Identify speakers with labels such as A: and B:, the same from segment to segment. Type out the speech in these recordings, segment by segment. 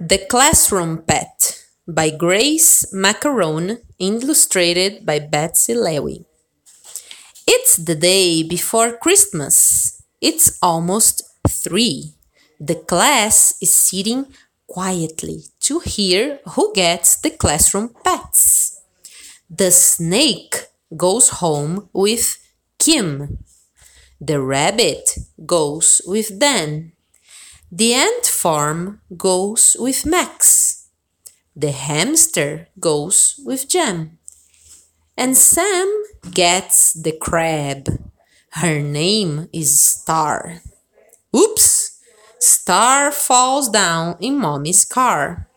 A: The Classroom Pet by Grace Maccarone, illustrated by Betsy Lewin. It's the day before Christmas. It's almost three. The class is sitting quietly to hear who gets the classroom pets. The snake goes home with Kim. The rabbit goes with Dan. The ant farm goes with Max. The hamster goes with Jam. And Sam gets the crab. Her name is Star. Oops! Star falls down in Mommy's car.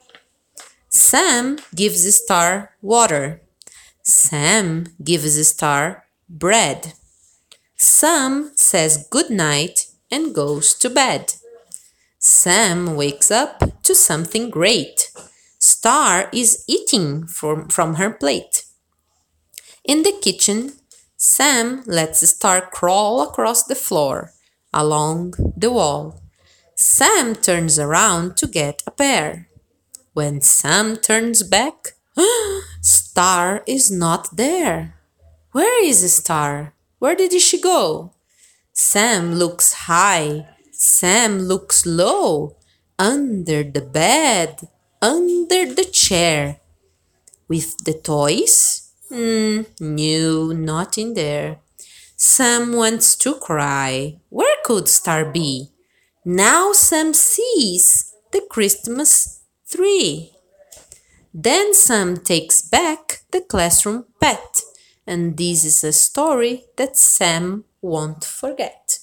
A: Sam gives Star water. Sam gives Star bread. Sam says good night and goes to bed. Sam wakes up to something great. Star is eating from, from her plate. In the kitchen, Sam lets Star crawl across the floor, along the wall. Sam turns around to get a pear. When Sam turns back, Star is not there. Where is Star? Where did she go? Sam looks high Sam looks low, under the bed, under the chair. With the toys? Hmm, no, not in there. Sam wants to cry. Where could Star be? Now Sam sees the Christmas tree. Then Sam takes back the classroom pet, and this is a story that Sam won't forget.